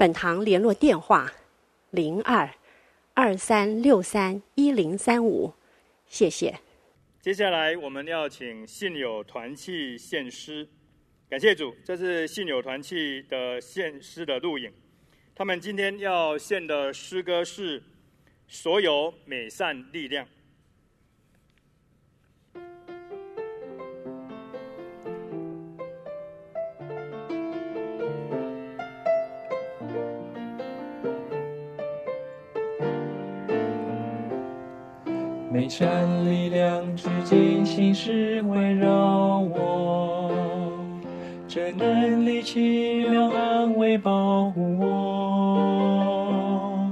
本堂联络电话：零二二三六三一零三五，谢谢。接下来我们要请信友团契献诗，感谢主，这是信友团契的献诗的录影。他们今天要献的诗歌是《所有美善力量》。每善力量至今心事围绕我，这能力奇妙安慰保护我。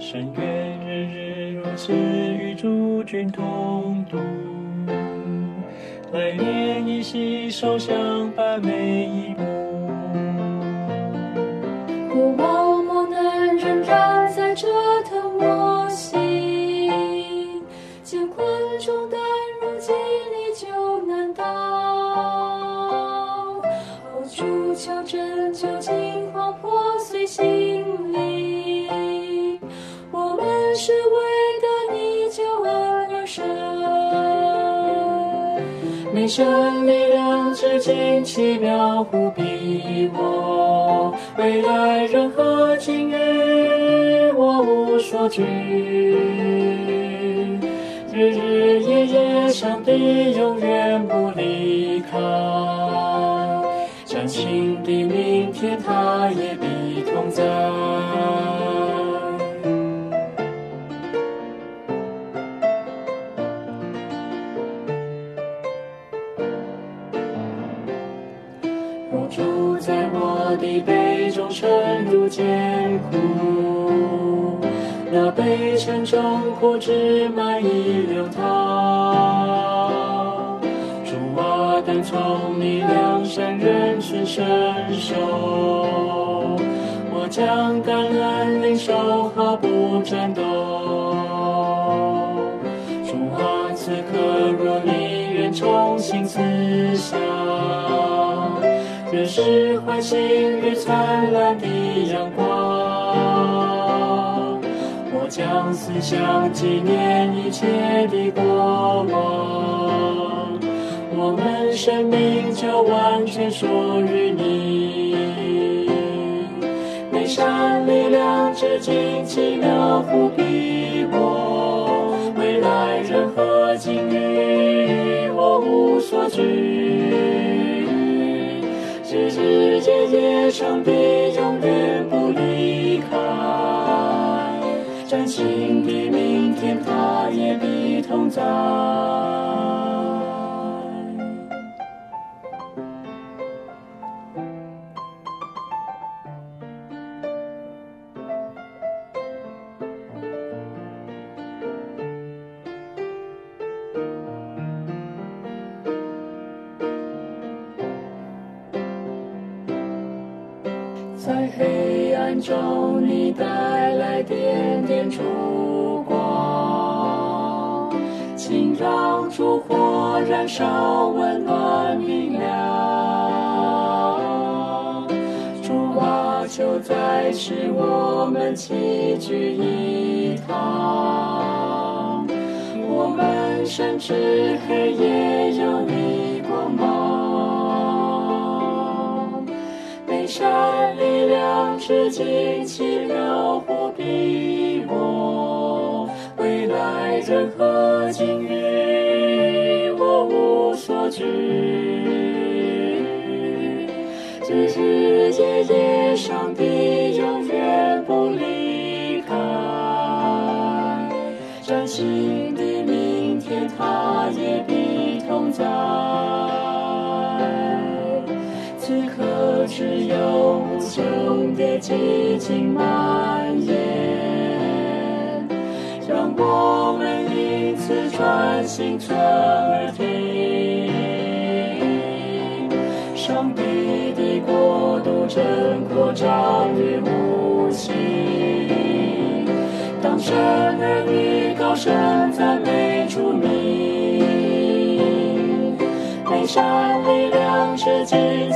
深愿日日如此与诸君同度，来年一携手相伴每一步。神力量至今奇妙护庇我，未来任何境遇我无所惧。日日夜夜上帝永远不离开，崭新的明天他也必同在。沉入艰苦，那杯沉重苦汁满溢流淌。主啊，但从你良善人存伸手，我将感恩领受毫不颤动。主啊，此刻若你愿重新赐下。仍是欢欣与灿烂的阳光，我将思想纪念一切的过往，我们生命就完全属于你。美善力量至今奇妙无比上帝永远不离开。崭新的明天，他也必同在。在黑暗中，你带来点点烛光，请让烛火燃烧，温暖明亮。主啊，求在此我们齐聚一堂，我们深知黑夜有你善力量至今奇妙护庇我，未来任何境遇我无所惧。日日夜夜，上帝永远不离开，崭新的明天他也必同在。永别，激情蔓延，让我们因此专心存而听。上帝的国度正扩张于无形，当神儿女高声赞美主名，被山力量之精。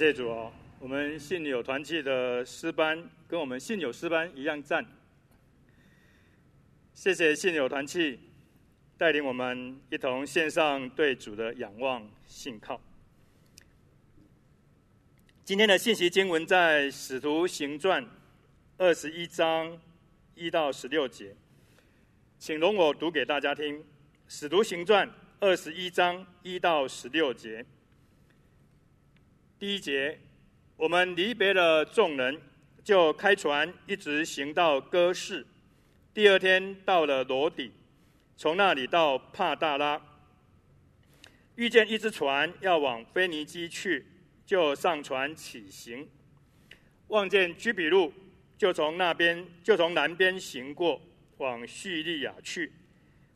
谢主哦，我们信友团契的诗班跟我们信友诗班一样赞。谢谢信友团契带领我们一同献上对主的仰望信靠。今天的信息经文在《使徒行传》二十一章一到十六节，请容我读给大家听。《使徒行传》二十一章一到十六节，第一节，我们离别了众人，就开船，一直行到哥市。第二天到了罗底，从那里到帕大拉，遇见一只船要往腓尼基去，就上船起行。望见居比路，就从那边就从南边行过，往叙利亚去。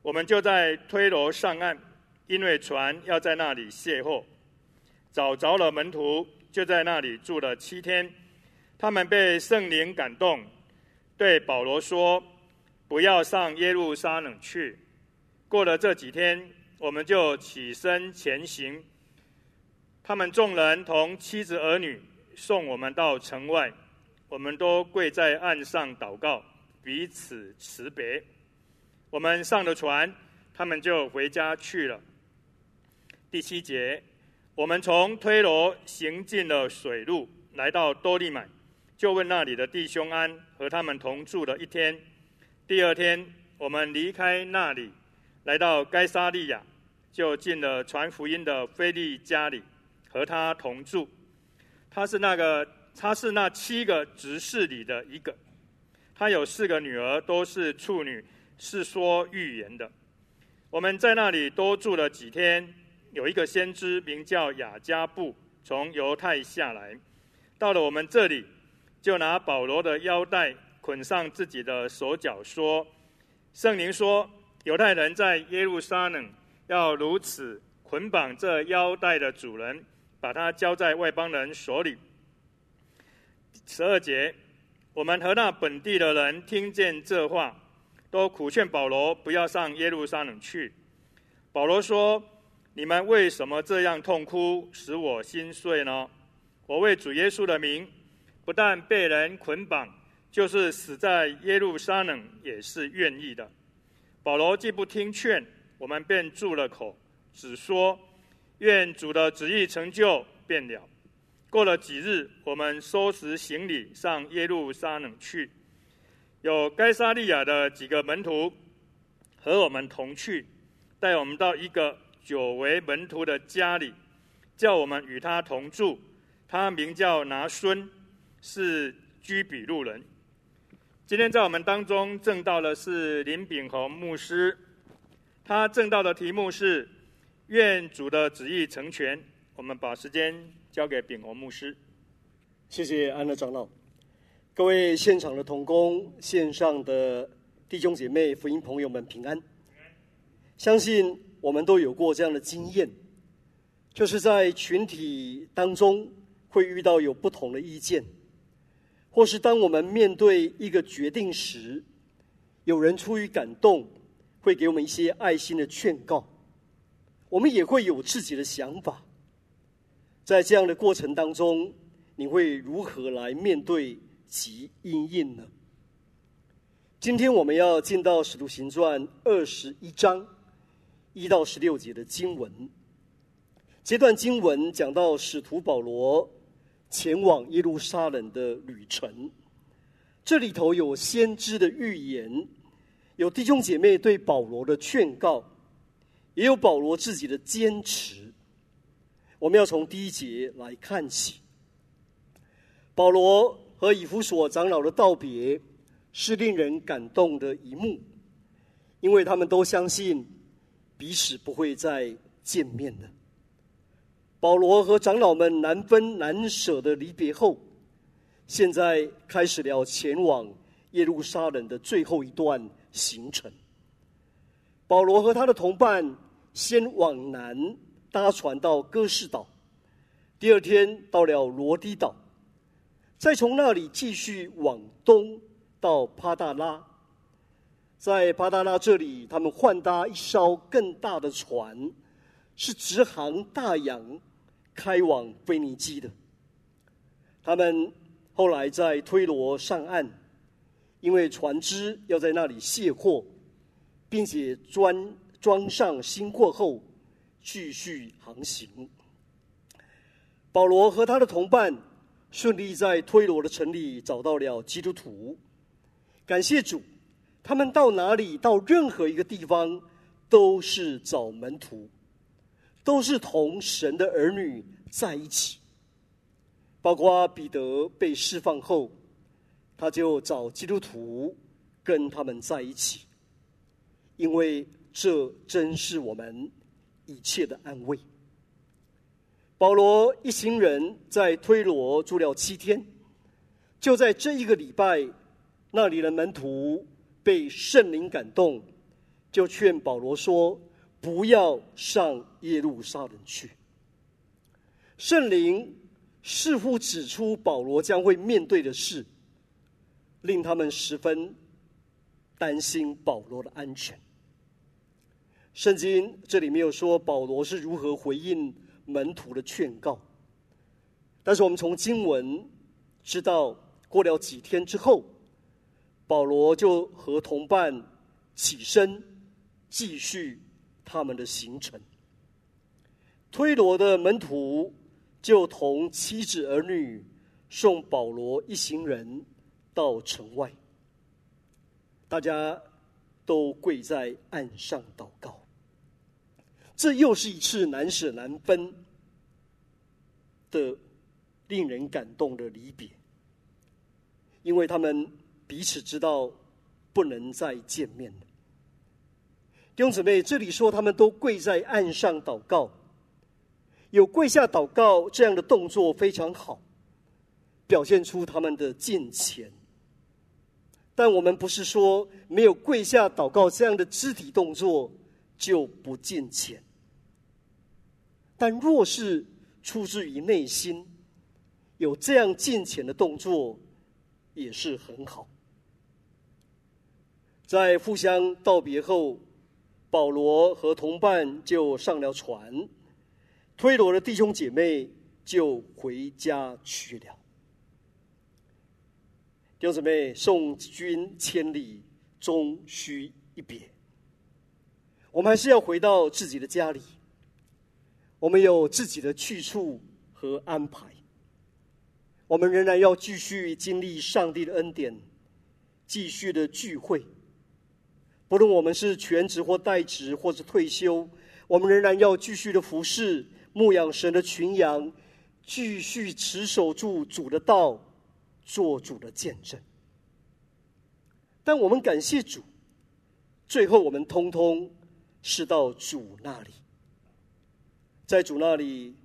我们就在推罗上岸，因为船要在那里卸货。找着了门徒，就在那里住了七天。他们被圣灵感动，对保罗说。不要上耶路撒冷去。过了这几天，我们就起身前行。他们众人同妻子儿女送我们到城外，我们都跪在岸上祷告，彼此辞别。我们上了船，他们就回家去了。第七节，我们从推罗行进了水路，来到多利买，就问那里的弟兄安，和他们同住了一天。第二天，我们离开那里，来到该撒利亚，就进了传福音的菲利家里，和他同住。他是那个，他是那七个执事里的一个。他有四个女儿，都是处女，是说预言的。我们在那里多住了几天。有一个先知名叫雅加布，从犹太下来，到了我们这里，就拿保罗的腰带。捆上自己的手脚，说：“圣灵说，犹太人在耶路撒冷要如此捆绑这腰带的主人，把他交在外邦人手里。”十二节，我们和那本地的人听见这话，都苦劝保罗不要上耶路撒冷去。保罗说：“你们为什么这样痛哭，使我心碎呢？我为主耶稣的名，不但被人捆绑。”就是死在耶路撒冷也是愿意的。保罗既不听劝，我们便住了口，只说愿主的旨意成就便了。过了几日，我们收拾行李上耶路撒冷去。有该撒利亚的几个门徒和我们同去，带我们到一个久为门徒的家里，叫我们与他同住。他名叫拿孙，是居比路人。今天在我们当中证道的是林炳宏牧师，他证道的题目是“愿主的旨意成全”。我们把时间交给炳宏牧师。谢谢安乐长老，各位现场的同工、线上的弟兄姐妹、福音朋友们平安。相信我们都有过这样的经验，就是在群体当中会遇到有不同的意见。或是当我们面对一个决定时，有人出于感动，会给我们一些爱心的劝告，我们也会有自己的想法。在这样的过程当中，你会如何来面对及因应呢？今天我们要进到《使徒行传》二十一章一到十六节的经文。这段经文讲到使徒保罗前往耶路撒冷的旅程。这里头有先知的预言，有弟兄姐妹对保罗的劝告，也有保罗自己的坚持。我们要从第一节来看起。保罗和以弗所长老的道别是令人感动的一幕，因为他们都相信彼此不会再见面了。保罗和长老们难分难舍的离别后，现在开始了前往耶路撒冷的最后一段行程。保罗和他的同伴先往南搭船到哥士岛，第二天到了罗堤岛，再从那里继续往东到帕大拉。在巴达拉这里，他们换搭一艘更大的船，是直航大洋，开往腓尼基的。他们。后来在推罗上岸，因为船只要在那里卸货，并且装装上新货后，继续航行。保罗和他的同伴顺利在推罗的城里找到了基督徒，感谢主，他们到哪里，到任何一个地方，都是找门徒，都是同神的儿女在一起。包括彼得被释放后，他就找基督徒跟他们在一起，因为这真是我们一切的安慰。保罗一行人在推罗住了七天，就在这一个礼拜，那里的门徒被圣灵感动，就劝保罗说：“不要上耶路撒冷去。”圣灵。似乎指出保罗将会面对的事，令他们十分担心保罗的安全。圣经这里没有说保罗是如何回应门徒的劝告，但是我们从经文知道，过了几天之后，保罗就和同伴起身，继续他们的行程。推罗的门徒。就同妻子儿女送保罗一行人到城外，大家都跪在岸上祷告。这又是一次难舍难分的令人感动的离别，因为他们彼此知道不能再见面了。弟兄姊妹，这里说他们都跪在岸上祷告。有跪下祷告这样的动作非常好，表现出他们的敬虔。但我们不是说没有跪下祷告这样的肢体动作就不敬虔。但若是出自于内心，有这样敬虔的动作也是很好。在互相道别后，保罗和同伴就上了船。推罗的弟兄姐妹就回家去了。弟兄姊妹，送君千里，终须一别。我们还是要回到自己的家里。我们有自己的去处和安排。我们仍然要继续经历上帝的恩典，继续的聚会。不论我们是全职或代职，或是退休，我们仍然要继续的服侍。牧养神的群羊，继续持守住主的道，做主的见证。但我们感谢主，最后我们通通是到主那里，在主那里，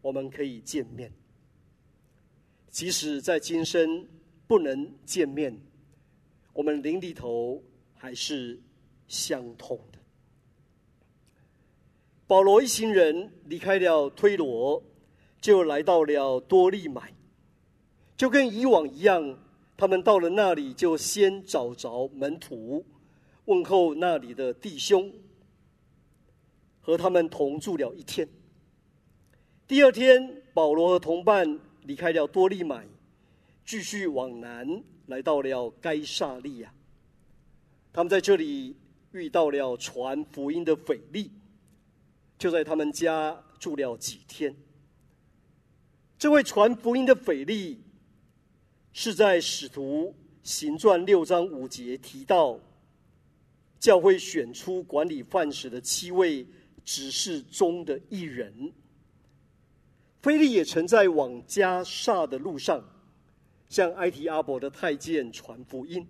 我们可以见面。即使在今生不能见面，我们灵里头还是相通的。保罗一行人离开了推罗，就来到了多利买，就跟以往一样，他们到了那里就先找着门徒，问候那里的弟兄，和他们同住了一天。第二天，保罗和同伴离开了多利买，继续往南，来到了该撒利亚。他们在这里遇到了传福音的腓力。就在他们家住了几天。这位传福音的腓力，是在使徒行传六章五节提到，教会选出管理饭食的七位执事中的一人。腓利也曾在往加萨的路上，向埃提阿伯的太监传福音。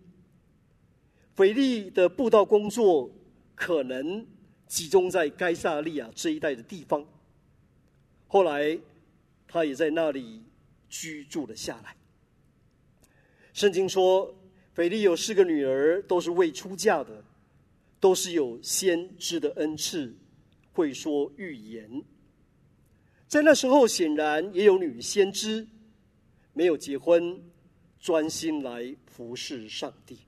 腓利的布道工作可能集中在该萨利亚这一带的地方。后来，他也在那里居住了下来。圣经说，腓利有四个女儿，都是未出嫁的，都是有先知的恩赐，会说预言。在那时候，显然也有女先知，没有结婚，专心来服侍上帝。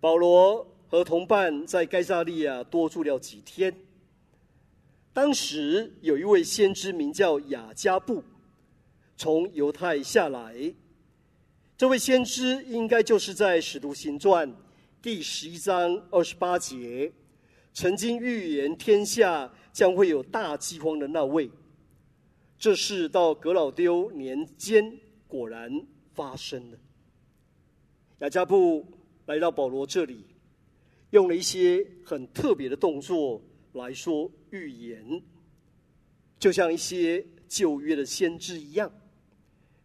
保罗和同伴在该撒利亚多住了几天。当时有一位先知名叫雅加布，从犹太下来。这位先知应该就是在《使徒行传》第十一章二十八节，曾经预言天下将会有大饥荒的那位，这事到格老丢年间果然发生了。雅加布来到保罗这里，用了一些很特别的动作来说预言，就像一些旧约的先知一样，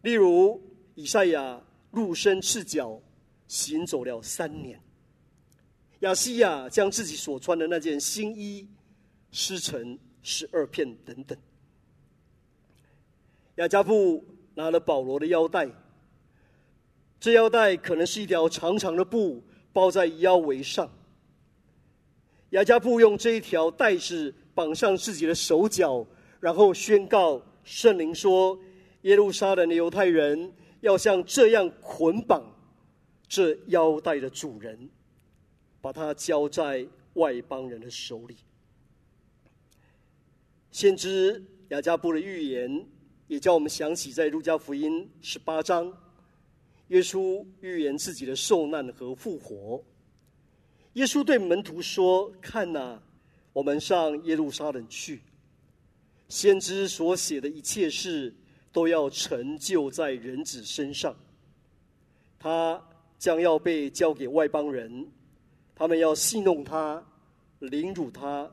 例如以赛亚露身赤脚行走了三年，亚西亚将自己所穿的那件新衣。撕成十二片等等。雅加布拿了保罗的腰带，这腰带可能是一条长长的布包在腰围上。雅加布用这一条带子绑上自己的手脚，然后宣告圣灵说：“耶路撒冷的犹太人要像这样捆绑这腰带的主人，把它交在外邦人的手里。”先知雅加布的预言，也叫我们想起在路加福音十八章，耶稣预言自己的受难和复活。耶稣对门徒说：“看呐，我们上耶路撒冷去，先知所写的一切事都要成就在人子身上。他将要被交给外邦人，他们要戏弄他，凌辱他。”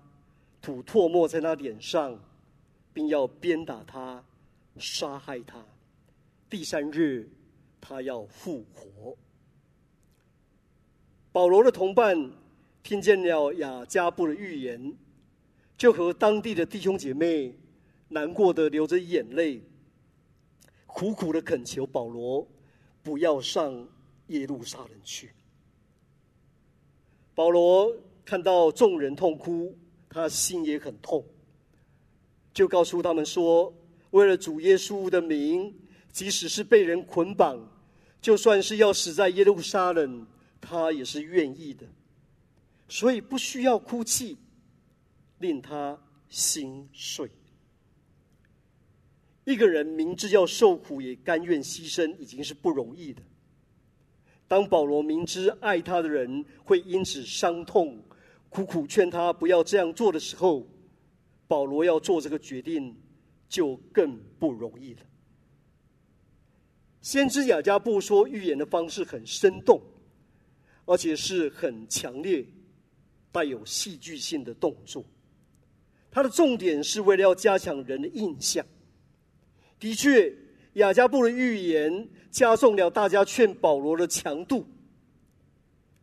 吐唾沫在他脸上，并要鞭打他，杀害他。第三日，他要复活。保罗的同伴听见了雅加布的预言，就和当地的弟兄姐妹难过的流着眼泪，苦苦的恳求保罗不要上耶路撒冷去。保罗看到众人痛哭。他心也很痛，就告诉他们说：“为了主耶稣的名，即使是被人捆绑，就算是要死在耶路撒冷，他也是愿意的。所以不需要哭泣，令他心碎。一个人明知要受苦，也甘愿牺牲，已经是不容易的。当保罗明知爱他的人会因此伤痛。”苦苦劝他不要这样做的时候，保罗要做这个决定就更不容易了。先知雅加布说预言的方式很生动，而且是很强烈、带有戏剧性的动作。他的重点是为了要加强人的印象。的确，雅加布的预言加重了大家劝保罗的强度。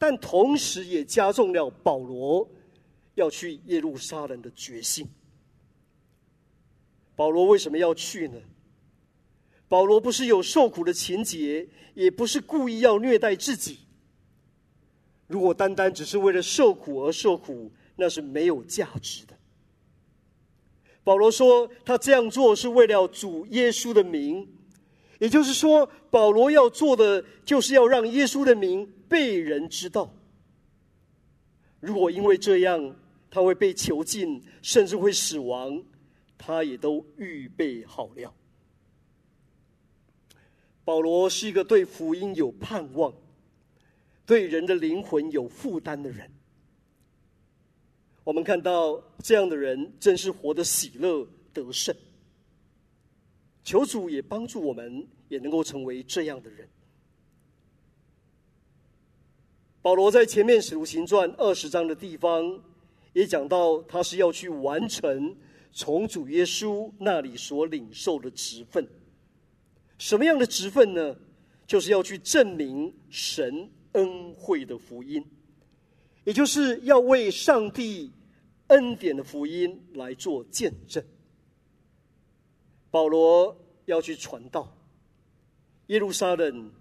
但同时也加重了保罗要去耶路撒冷的决心。保罗为什么要去呢？保罗不是有受苦的情节，也不是故意要虐待自己。如果单单只是为了受苦而受苦，那是没有价值的。保罗说，他这样做是为了主耶稣的名，也就是说，保罗要做的就是要让耶稣的名。被人知道，如果因为这样他会被囚禁，甚至会死亡，他也都预备好了。保罗是一个对福音有盼望、对人的灵魂有负担的人。我们看到这样的人，真是活得喜乐得胜。求主也帮助我们，也能够成为这样的人。保罗在前面《使徒行传》二十章的地方，也讲到他是要去完成从主耶稣那里所领受的职分。什么样的职分呢？就是要去证明神恩惠的福音，也就是要为上帝恩典的福音来做见证。保罗要去传道，耶路撒冷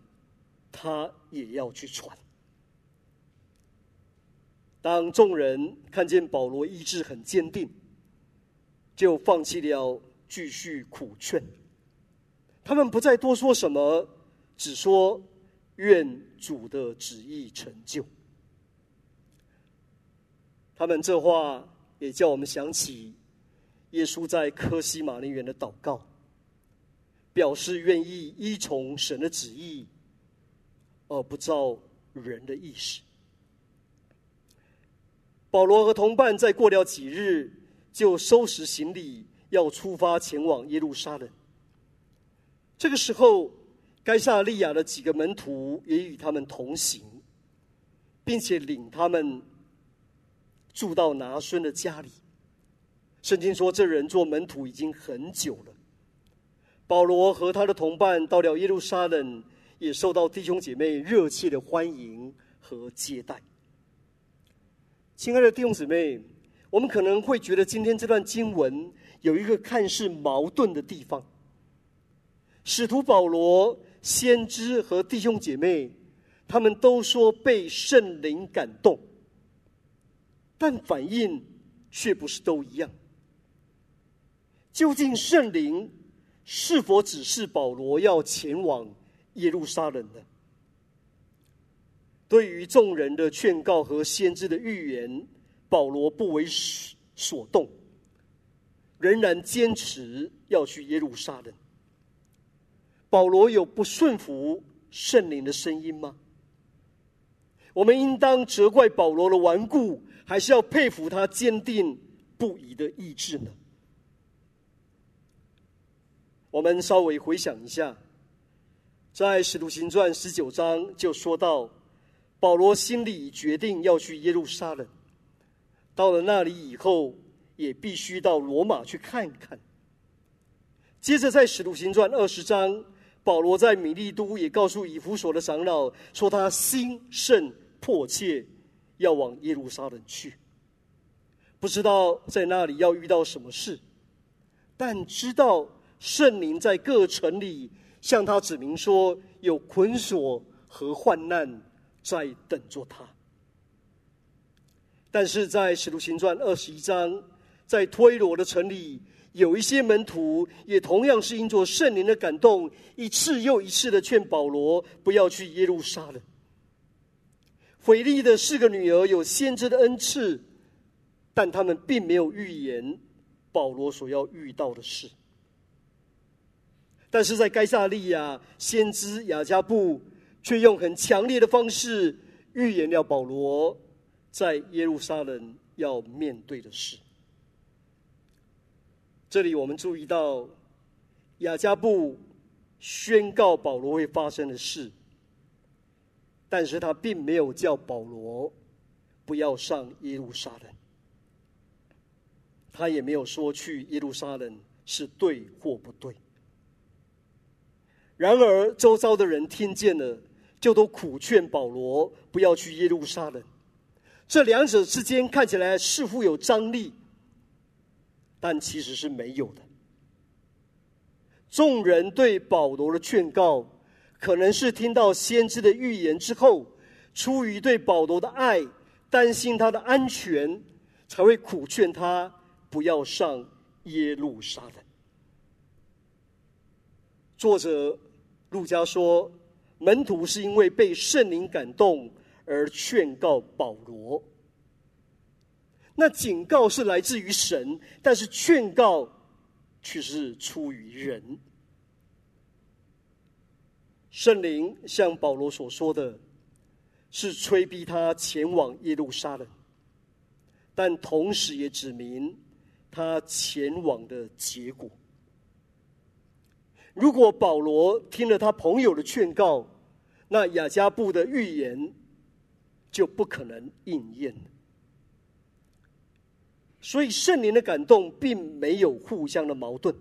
他也要去传。当众人看见保罗意志很坚定，就放弃了继续苦劝。他们不再多说什么，只说愿主的旨意成就。他们这话也叫我们想起耶稣在科西马尼园的祷告，表示愿意依从神的旨意，而不照人的意识。保罗和同伴再过了几日，就收拾行李，要出发前往耶路撒冷。这个时候，该撒利亚的几个门徒也与他们同行，并且领他们住到拿孙的家里。圣经说，这人做门徒已经很久了。保罗和他的同伴到了耶路撒冷，也受到弟兄姐妹热切的欢迎和接待。亲爱的弟兄姊妹，我们可能会觉得今天这段经文有一个看似矛盾的地方。使徒保罗、先知和弟兄姐妹，他们都说被圣灵感动，但反应却不是都一样。究竟圣灵是否指示保罗要前往耶路撒冷呢？对于众人的劝告和先知的预言，保罗不为所动，仍然坚持要去耶路撒冷。保罗有不顺服圣灵的声音吗？我们应当责怪保罗的顽固，还是要佩服他坚定不移的意志呢？我们稍微回想一下，在《使徒行传》十九章就说到。保罗心里决定要去耶路撒冷，到了那里以后，也必须到罗马去看看。接着，在《使徒行传》二十章，保罗在米利都也告诉以弗所的长老，说他心甚迫切要往耶路撒冷去。不知道在那里要遇到什么事，但知道圣灵在各城里向他指明说有捆锁和患难。在等着他，但是在《使徒行传》二十一章，在推罗的城里，有一些门徒也同样是因着圣灵的感动，一次又一次的劝保罗不要去耶路撒冷。腓力的四个女儿有先知的恩赐，但他们并没有预言保罗所要遇到的事。但是在该撒利亚，先知雅加布。却用很强烈的方式预言了保罗在耶路撒冷要面对的事。这里我们注意到雅加布宣告保罗会发生的事，但是他并没有叫保罗不要上耶路撒冷，他也没有说去耶路撒冷是对或不对。然而周遭的人听见了。就都苦劝保罗不要去耶路撒冷，这两者之间看起来似乎有张力，但其实是没有的。众人对保罗的劝告，可能是听到先知的预言之后，出于对保罗的爱，担心他的安全，才会苦劝他不要上耶路撒冷。作者路加说。门徒是因为被圣灵感动而劝告保罗，那警告是来自于神，但是劝告却是出于人。圣灵像保罗所说的，是催逼他前往耶路撒冷，但同时也指明他前往的结果。如果保罗听了他朋友的劝告，那雅加布的预言就不可能应验。所以圣灵的感动并没有互相的矛盾。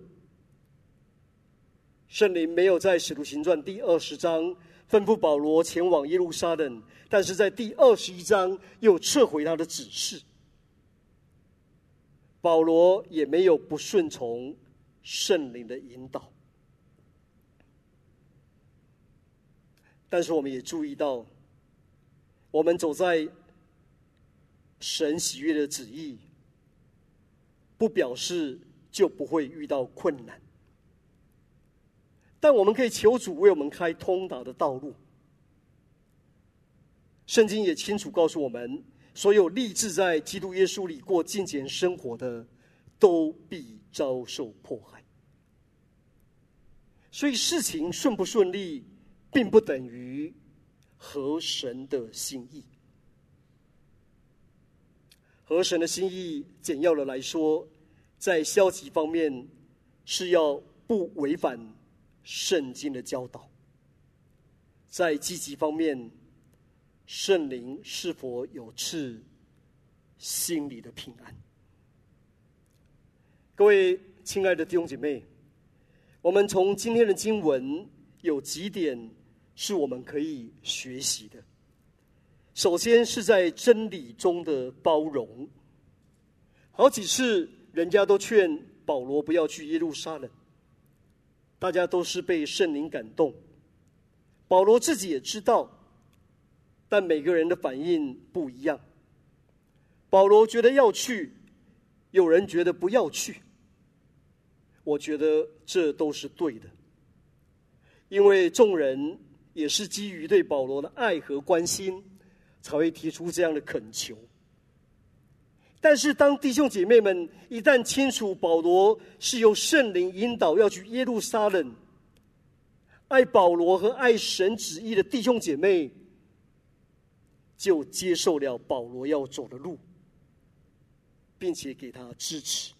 圣灵没有在使徒行传第二十章吩咐保罗前往耶路撒冷，但是在第二十一章又撤回他的指示。保罗也没有不顺从圣灵的引导。但是我们也注意到，我们走在神喜悦的旨意。不表示就不会遇到困难，但我们可以求主为我们开通达的道路。圣经也清楚告诉我们，所有立志在基督耶稣里过敬虔生活的，都必遭受迫害。所以事情顺不顺利，并不等于合神的心意。合神的心意，简要的来说，在消极方面是要不违反圣经的教导；在积极方面，圣灵是否有赐心里的平安？各位亲爱的弟兄姐妹，我们从今天的经文有几点是我们可以学习的。首先是在真理中的包容。好几次，人家都劝保罗不要去耶路撒冷，大家都是被圣灵感动。保罗自己也知道，但每个人的反应不一样。保罗觉得要去，有人觉得不要去。我觉得这都是对的，因为众人也是基于对保罗的爱和关心。才会提出这样的恳求。但是，当弟兄姐妹们一旦清楚保罗是由圣灵引导要去耶路撒冷，爱保罗和爱神旨意的弟兄姐妹，就接受了保罗要走的路，并且给他支持。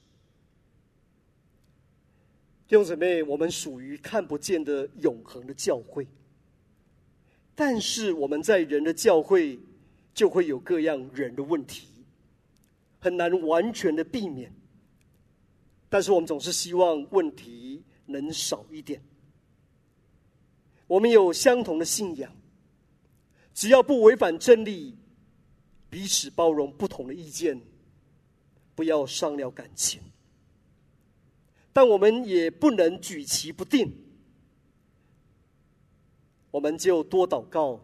弟兄姊妹，我们属于看不见的永恒的教会，但是我们在人的教会。就会有各样人的问题，很难完全的避免。但是我们总是希望问题能少一点。我们有相同的信仰，只要不违反真理，彼此包容不同的意见，不要伤了感情。但我们也不能举棋不定，我们就多祷告。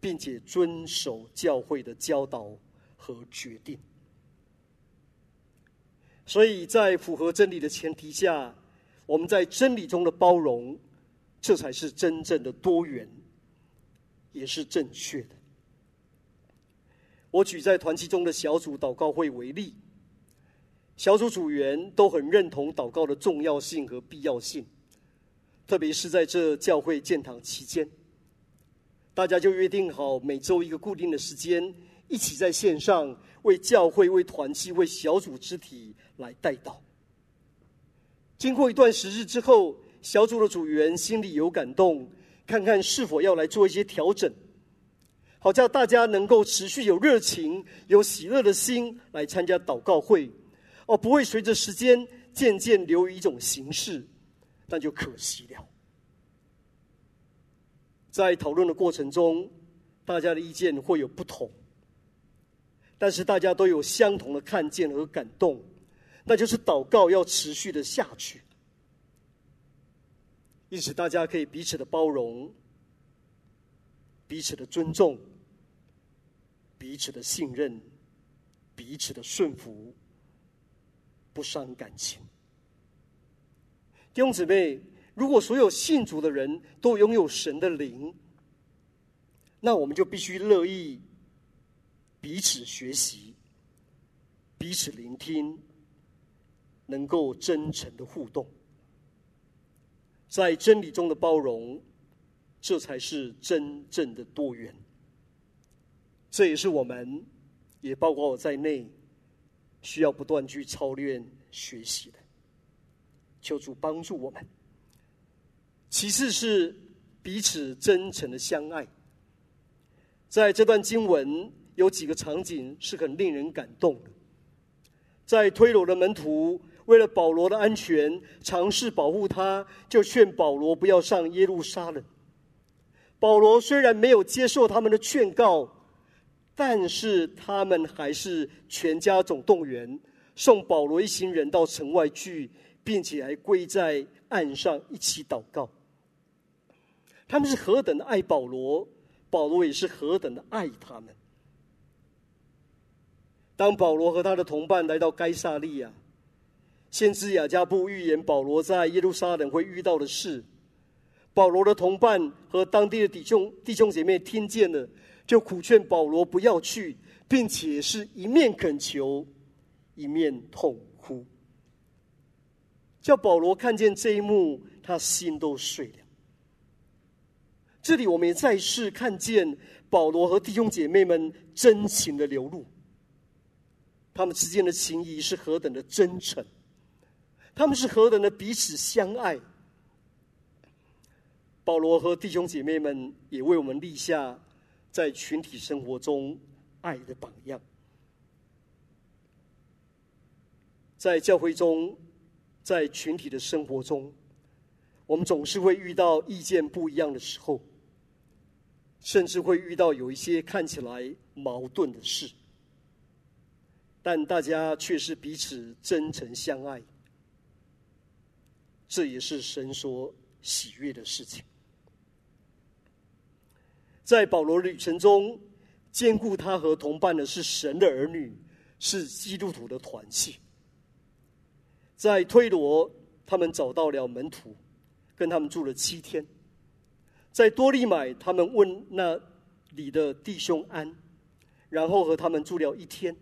并且遵守教会的教导和决定，所以在符合真理的前提下，我们在真理中的包容，这才是真正的多元，也是正确的。我举在团契中的小组祷告会为例，小组组员都很认同祷告的重要性和必要性，特别是在这教会建堂期间。大家就约定好每周一个固定的时间，一起在线上为教会、为团契、为小组肢体来代祷。经过一段时日之后，小组的组员心里有感动，看看是否要来做一些调整，好叫大家能够持续有热情、有喜乐的心来参加祷告会，而不会随着时间渐渐流于一种形式，那就可惜了。在讨论的过程中，大家的意见会有不同，但是大家都有相同的看见和感动，那就是祷告要持续的下去。因此，大家可以彼此的包容、彼此的尊重、彼此的信任、彼此的顺服，不伤感情。弟兄姊妹。如果所有信主的人都拥有神的灵，那我们就必须乐意彼此学习、彼此聆听，能够真诚的互动，在真理中的包容，这才是真正的多元。这也是我们，也包括我在内，需要不断去操练学习的。求主帮助我们。其次是彼此真诚的相爱。在这段经文有几个场景是很令人感动的。在推罗的门徒为了保罗的安全，尝试保护他，就劝保罗不要上耶路撒冷。保罗虽然没有接受他们的劝告，但是他们还是全家总动员，送保罗一行人到城外去，并且还跪在岸上一起祷告。他们是何等的爱保罗！保罗也是何等的爱他们。当保罗和他的同伴来到该撒利亚，先知雅加布预言保罗在耶路撒冷会遇到的事。保罗的同伴和当地的弟兄弟兄姐妹听见了，就苦劝保罗不要去，并且是一面恳求，一面痛哭。叫保罗看见这一幕，他心都碎了。这里我们也再次看见保罗和弟兄姐妹们真情的流露，他们之间的情谊是何等的真诚，他们是何等的彼此相爱。保罗和弟兄姐妹们也为我们立下在群体生活中爱的榜样，在教会中，在群体的生活中，我们总是会遇到意见不一样的时候。甚至会遇到有一些看起来矛盾的事，但大家却是彼此真诚相爱，这也是神所喜悦的事情。在保罗旅程中，兼顾他和同伴的是神的儿女，是基督徒的团契。在推罗，他们找到了门徒，跟他们住了七天。在多利买，他们问那里的弟兄安，然后和他们住了一天。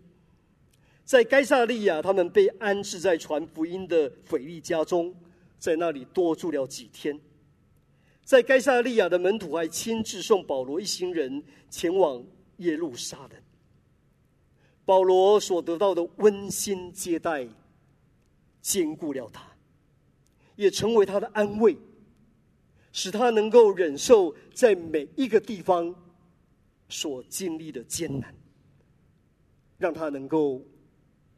在该撒利亚，他们被安置在传福音的腓力家中，在那里多住了几天。在该撒利亚的门徒还亲自送保罗一行人前往耶路撒冷。保罗所得到的温馨接待，坚固了他，也成为他的安慰。使他能够忍受在每一个地方所经历的艰难，让他能够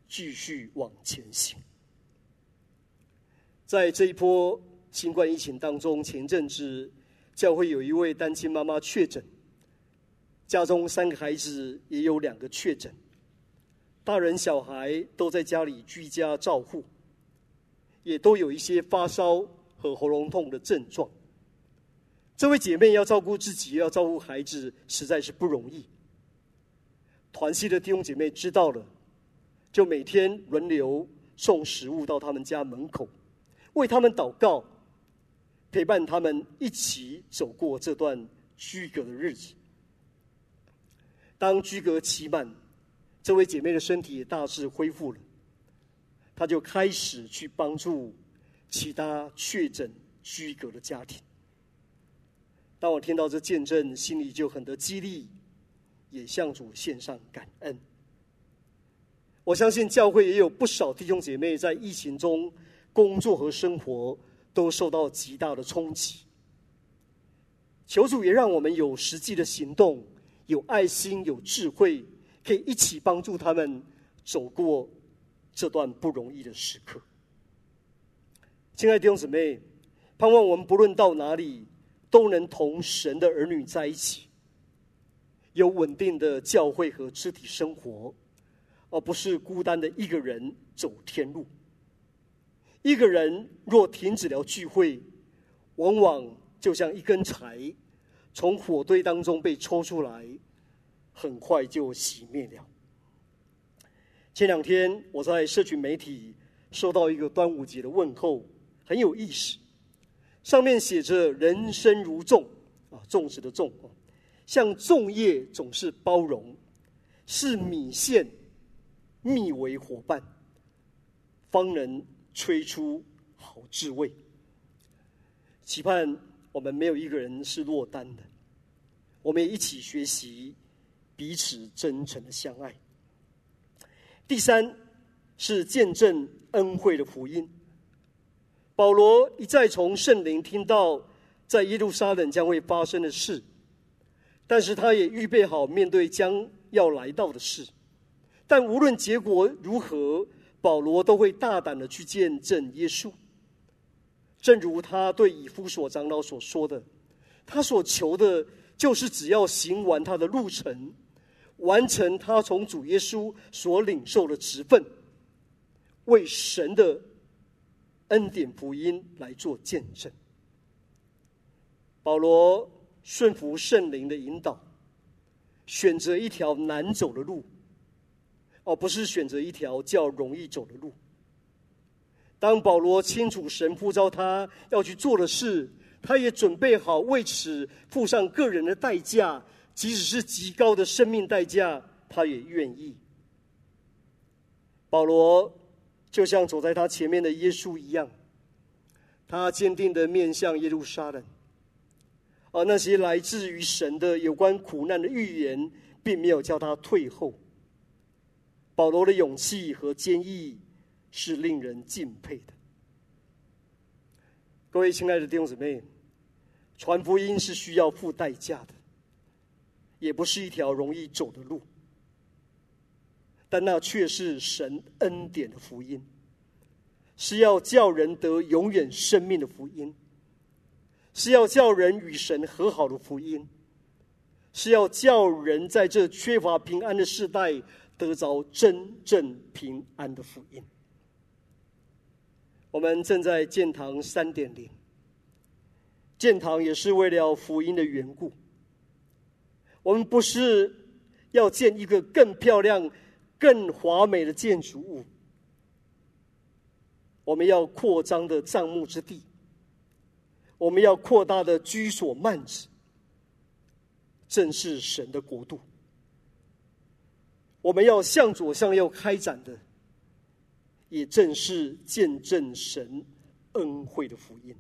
继续往前行。在这一波新冠疫情当中，前阵子教会有一位单亲妈妈确诊，家中三个孩子也有两个确诊，大人小孩都在家里居家照护，也都有一些发烧和喉咙痛的症状。这位姐妹要照顾自己，要照顾孩子，实在是不容易。团契的弟兄姐妹知道了，就每天轮流送食物到他们家门口，为他们祷告，陪伴他们一起走过这段居隔的日子。当居隔期满，这位姐妹的身体也大致恢复了，她就开始去帮助其他确诊居隔的家庭。当我听到这见证，心里就很得激励，也向主献上感恩。我相信教会也有不少弟兄姐妹在疫情中工作和生活都受到极大的冲击。求主也让我们有实际的行动，有爱心，有智慧，可以一起帮助他们走过这段不容易的时刻。亲爱的弟兄姊妹，盼望我们不论到哪里。都能同神的儿女在一起，有稳定的教会和肢体生活，而不是孤单的一个人走天路。一个人若停止了聚会，往往就像一根柴从火堆当中被抽出来，很快就熄灭了。前两天我在社群媒体收到一个端午节的问候，很有意思。上面写着“人生如粽”，啊，粽子的粽，像粽叶总是包容，是米线蜜为伙伴，方能吹出好滋味。期盼我们没有一个人是落单的，我们也一起学习彼此真诚的相爱。第三是见证恩惠的福音。保罗一再从圣灵听到在耶路撒冷将会发生的事，但是他也预备好面对将要来到的事。但无论结果如何，保罗都会大胆的去见证耶稣。正如他对以弗所长老所说的，他所求的就是只要行完他的路程，完成他从主耶稣所领受的职分，为神的恩典福音来做见证。保罗顺服圣灵的引导，选择一条难走的路，而不是选择一条较容易走的路。当保罗清楚神呼召他要去做的事，他也准备好为此付上个人的代价，即使是极高的生命代价，他也愿意。保罗就像走在他前面的耶稣一样，他坚定的面向耶路撒冷，而那些来自于神的有关苦难的预言，并没有叫他退后。保罗的勇气和坚毅，是令人敬佩的。各位亲爱的弟兄姊妹，传福音是需要付代价的，也不是一条容易走的路，但那却是神恩典的福音，是要叫人得永远生命的福音，是要叫人与神和好的福音，是要叫人在这缺乏平安的世代得着真正平安的福音。我们正在建堂三点零，建堂也是为了福音的缘故。我们不是要建一个更漂亮、更华美的建筑物，我们要扩张的帐幕之地，我们要扩大的居所幔子，正是神的国度。我们要向左向右开展的。也正是见证神恩惠的福音，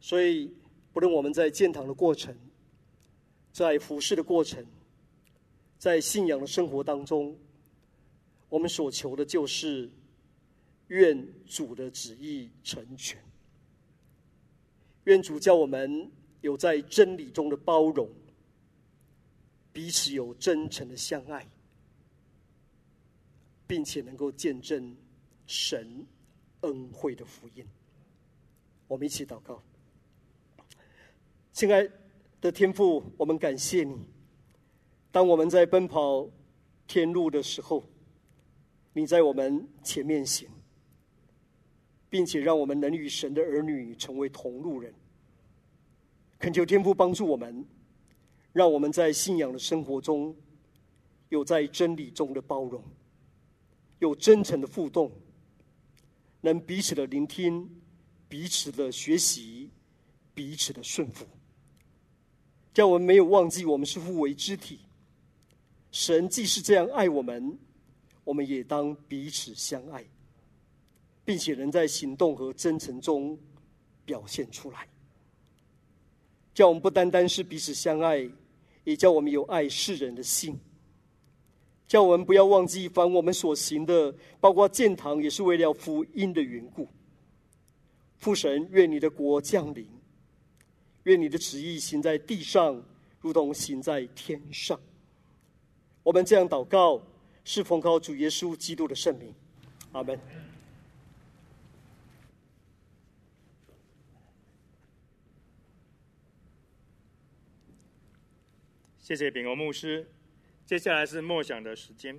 所以不论我们在建堂的过程，在服侍的过程，在信仰的生活当中，我们所求的就是愿主的旨意成全，愿主叫我们有在真理中的包容，彼此有真诚的相爱。并且能够见证神恩惠的福音，我们一起祷告。亲爱的天父，我们感谢你。当我们在奔跑天路的时候，你在我们前面行，并且让我们能与神的儿女成为同路人。恳求天父帮助我们，让我们在信仰的生活中有在真理中的包容。有真诚的互动，能彼此的聆听，彼此的学习，彼此的顺服，叫我们没有忘记我们是互为肢体。神既是这样爱我们，我们也当彼此相爱，并且能在行动和真诚中表现出来。叫我们不单单是彼此相爱，也叫我们有爱世人的心。叫我们不要忘记，凡我们所行的，包括建堂，也是为了福音的缘故。父神，愿你的国降临，愿你的旨意行在地上，如同行在天上。我们这样祷告，是奉靠主耶稣基督的圣名。阿门。谢谢秉宏牧师。接下来是默想的时间。